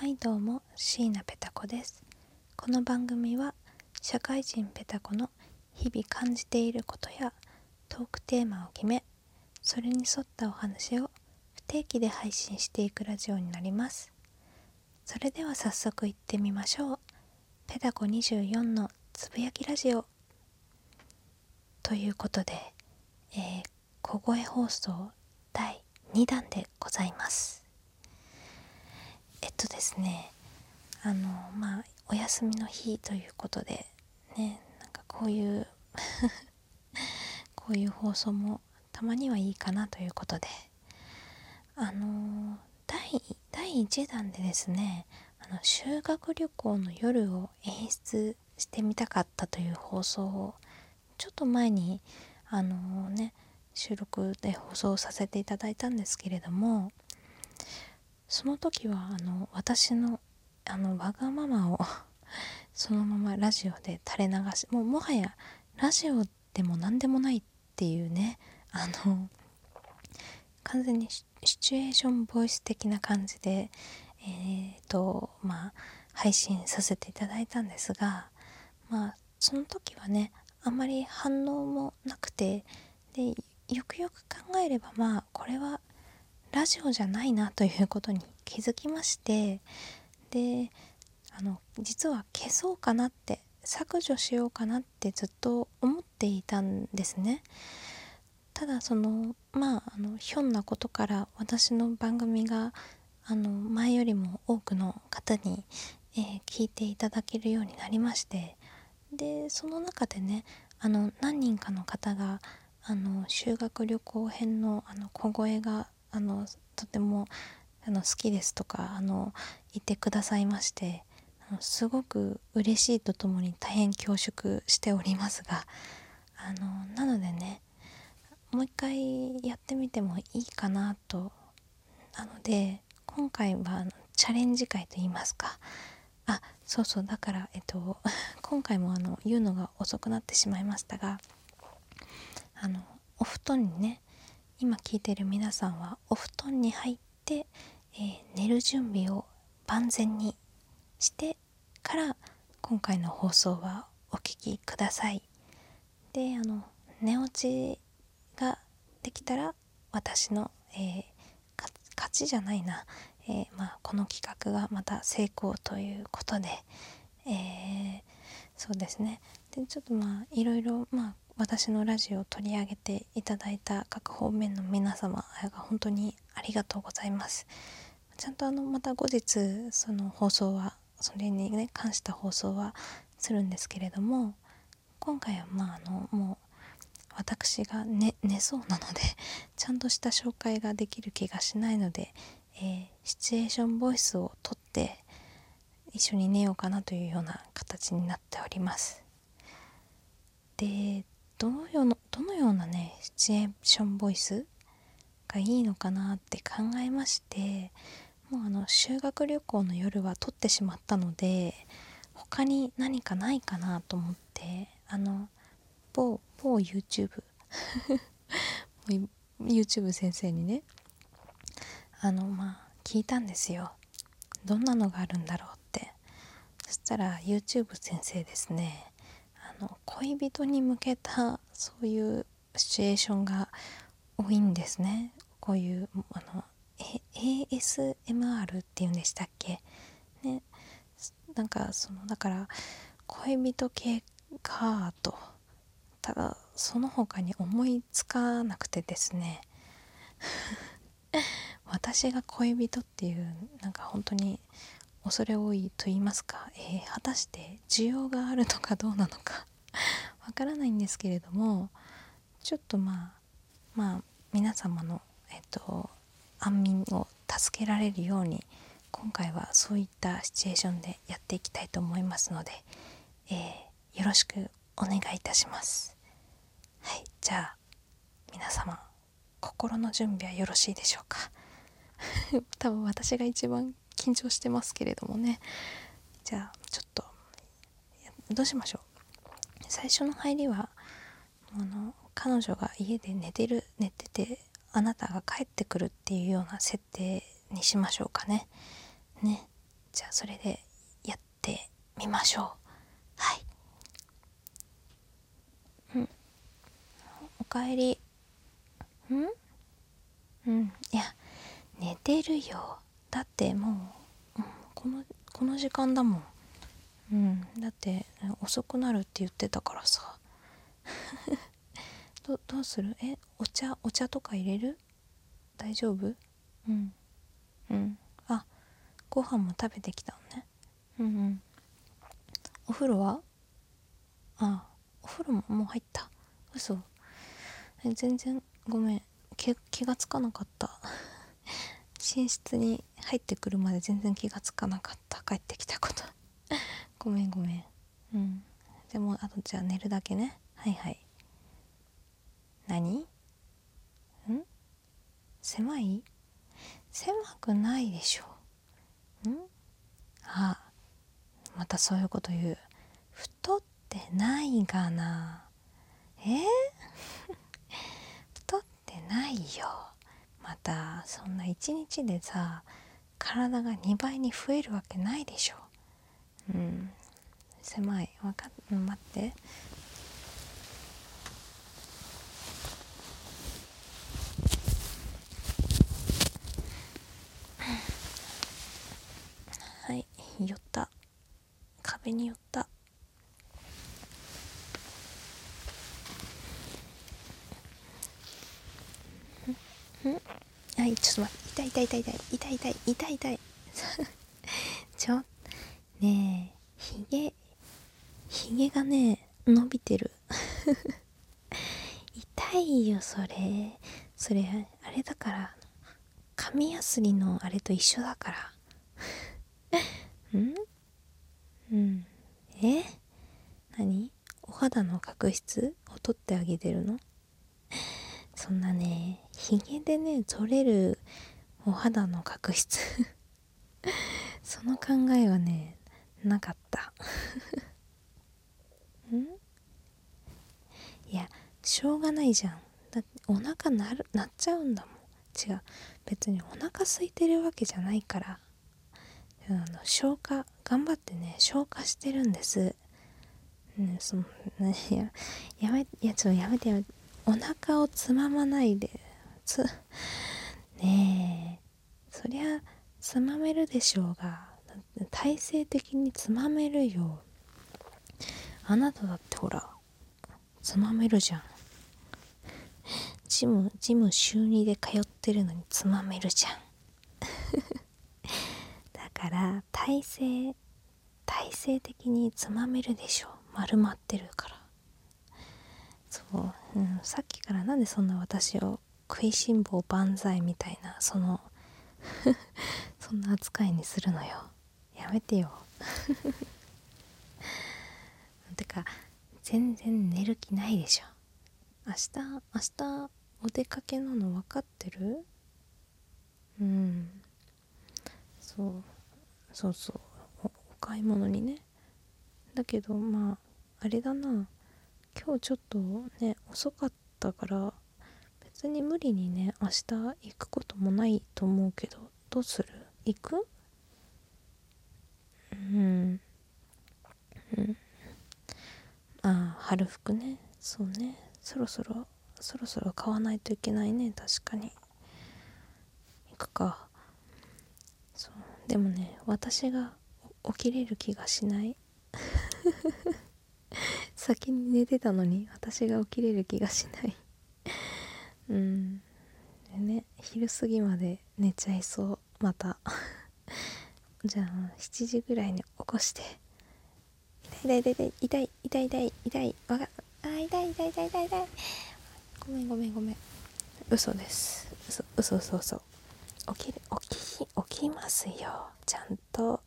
はいどうも椎名ペタ子です。この番組は社会人ペタ子の日々感じていることやトークテーマを決めそれに沿ったお話を不定期で配信していくラジオになります。それでは早速行ってみましょう。ペタコ24のつぶやきラジオ。ということで、えー、小声放送第2弾でございます。えっとですねあのまあお休みの日ということでねなんかこういう こういう放送もたまにはいいかなということであの第第1弾でですねあの修学旅行の夜を演出してみたかったという放送をちょっと前にあのね収録で放送させていただいたんですけれどもその時はあの私のあのわがままを そのままラジオで垂れ流しもうもはやラジオでも何でもないっていうねあの完全にシチュエーションボイス的な感じでえっ、ー、とまあ配信させていただいたんですがまあその時はねあんまり反応もなくてでよくよく考えればまあこれはラジオじゃないなということに気づきましてであの実は消そうかなって削除しようかなってずっと思っていたんですね。ただそのまああのひょんなことから私の番組があの前よりも多くの方に、えー、聞いていただけるようになりましてでその中でねあの何人かの方があの修学旅行編のあの小声があのとてもあの好きですとかあの言ってくださいましてあのすごく嬉しいとともに大変恐縮しておりますがあのなのでねもう一回やってみてもいいかなとなので今回はチャレンジ会と言いますかあそうそうだからえっと今回もあの言うのが遅くなってしまいましたがあのお布団にね今聞いてる皆さんはお布団に入って、えー、寝る準備を万全にしてから今回の放送はお聴きください。であの寝落ちができたら私の、えー、勝ちじゃないな、えー、まあ、この企画がまた成功ということで、えー、そうですね。でちょっとまあいろいろまあ私のラジオを取り上げていただいた各方面の皆様本当にありがとうございます。ちゃんとあのまた後日その放送はそれにね関した放送はするんですけれども今回はまああのもう私が寝寝そうなのでちゃんとした紹介ができる気がしないので、えー、シチュエーションボイスをとって一緒に寝ようかなというような形になっております。でどのようなどのようなねシチュエーションボイスがいいのかなって考えましてもうあの修学旅行の夜は撮ってしまったので他に何かないかなと思ってあの某某 YouTube YouTube 先生にねあのまあ聞いたんですよ。どんなのがあるんだろうって。そしたら YouTube 先生ですね。の恋人に向けたそういうシチュエーションが多いんですね。こういうあの ASMR っていうんでしたっけ？ね。なんかそのだから恋人系かと。ただその他に思いつかなくてですね。私が恋人っていうなんか本当に恐れ多いと言いますか、えー、果たして需要があるのかどうなのか。わからないんですけれどもちょっとまあまあ皆様のえっと安眠を助けられるように今回はそういったシチュエーションでやっていきたいと思いますので、えー、よろしくお願いいたします。はいじゃあ皆様心の準備はよろしいでしょうか？多分私が一番緊張してますけれどもね。じゃあちょっとどうしましょう？最初の入りはあの彼女が家で寝てる寝ててあなたが帰ってくるっていうような設定にしましょうかね。ね。じゃあそれでやってみましょう。はい。うん。おかえり。うん？うん。いや寝てるよ。だってもう、うん、このこの時間だもん。うん。だって遅くなるって言ってたからさ。どどうする？えお茶お茶とか入れる？大丈夫？うん。うん。あご飯も食べてきたのね。うんうん。お風呂は？あお風呂ももう入った。嘘。え全然ごめん。気気がつかなかった。寝室に入ってくるまで全然気がつかなかった。帰ってきたことごめんごめん。うん。でもあとじゃあ寝るだけね。はいはい。何？ん？狭い？狭くないでしょ。ん？あまたそういうこと言う。太ってないがな。え？ー、太ってないよ。またそんな一日でさ体が2倍に増えるわけないでしょ。うん。狭い。わか待って。はい寄った。壁に寄った。はいちょっと待って。痛い痛い痛い痛い。痛い痛い痛い ちょねえ。ひげ。ひげがね伸びてる。痛いよそれ。それあれだから紙やすりのあれと一緒だから。ん？うん。え？何？お肌の角質を取ってあげてるの？そんなねひげでね取れるお肌の角質。その考えはねなかった。ん？いやしょうがないじゃん。だってお腹なるなっちゃうんだもん。違う。別にお腹空いてるわけじゃないから。あの消化頑張ってね消化してるんです。ねそのねややめいやちょっとやめてやめてお腹をつままないで。つねえ。そりゃつまめるでしょうが。体勢的につまめるよあなただってほらつまめるじゃん。ジムジム週2で通ってるのにつまめるじゃん。だから体勢体勢的につまめるでしょ。丸まってるから。そう、うん、さっきからなんでそんな私を食いしん坊万歳みたいなその そんな扱いにするのよ。やめてよ。てか全然寝る気ないでしょ。明日明日お出かけなの分かってる？うん。そう。そうそう。お買い物にね。だけどまああれだな。今日ちょっとね遅かったから別に無理にね明日行くこともないと思うけどどうする？行く？うん。うん。春服ねそうねそろそろそろそろ買わないといけないね確かに行くかそうでもね私が起きれる気がしない先に寝てたのに私が起きれる気がしないうんでね昼過ぎまで寝ちゃいそうまたじゃあ7時ぐらいに起こして痛い痛い痛い痛い痛い痛い痛いわかあ痛い痛い痛い痛い痛い。ごめんごめんごめん。嘘です。嘘嘘嘘嘘。起きる起き起きますよ。ちゃんと。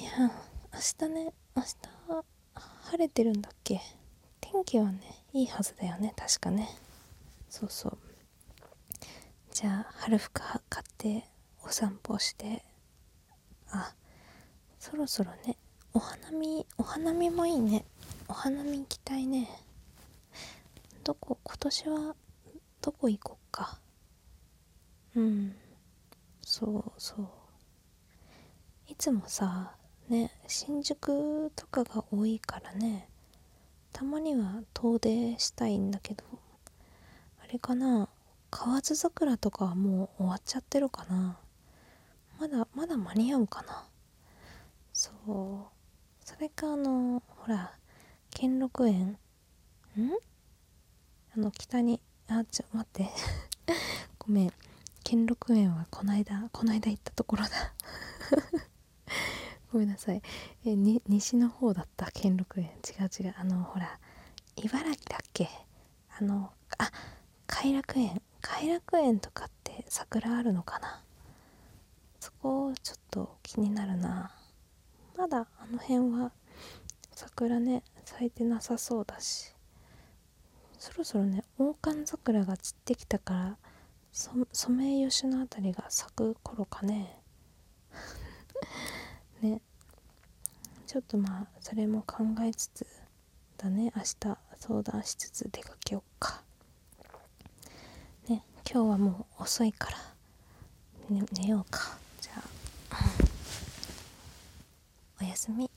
いや明日ね明日晴れてるんだっけ？天気はねいいはずだよね確かね。そうそう。じゃあ春服買ってお散歩して。あそろそろねお花見お花見もいいね。お花見行きたいね。どこ今年はどこ行こっか。うん。そうそう。いつもさね新宿とかが多いからね。たまには遠出したいんだけどあれかな。河津桜とかはもう終わっちゃってるかな。まだまだ間に合うかな。そう。それかあのほら兼六園？ん？あの北にあちょ待って。ごめん。兼六園はこないだこないだ行ったところだ。ごめんなさい。えに西の方だった？兼六園。違う違う。あのほら茨城だっけ？あのあ偕楽園。偕楽園とかって桜あるのかな？そこちょっと気になるな。まだあの辺は桜ね咲いてなさそうだし。そろそろね大寒桜が散ってきたからソメイヨシノあたりが咲く頃かね。ね。ちょっとまあそれも考えつつだね。明日相談しつつ出かけようか。ね今日はもう遅いから、ね、寝ようか。じゃあ。おやすみ。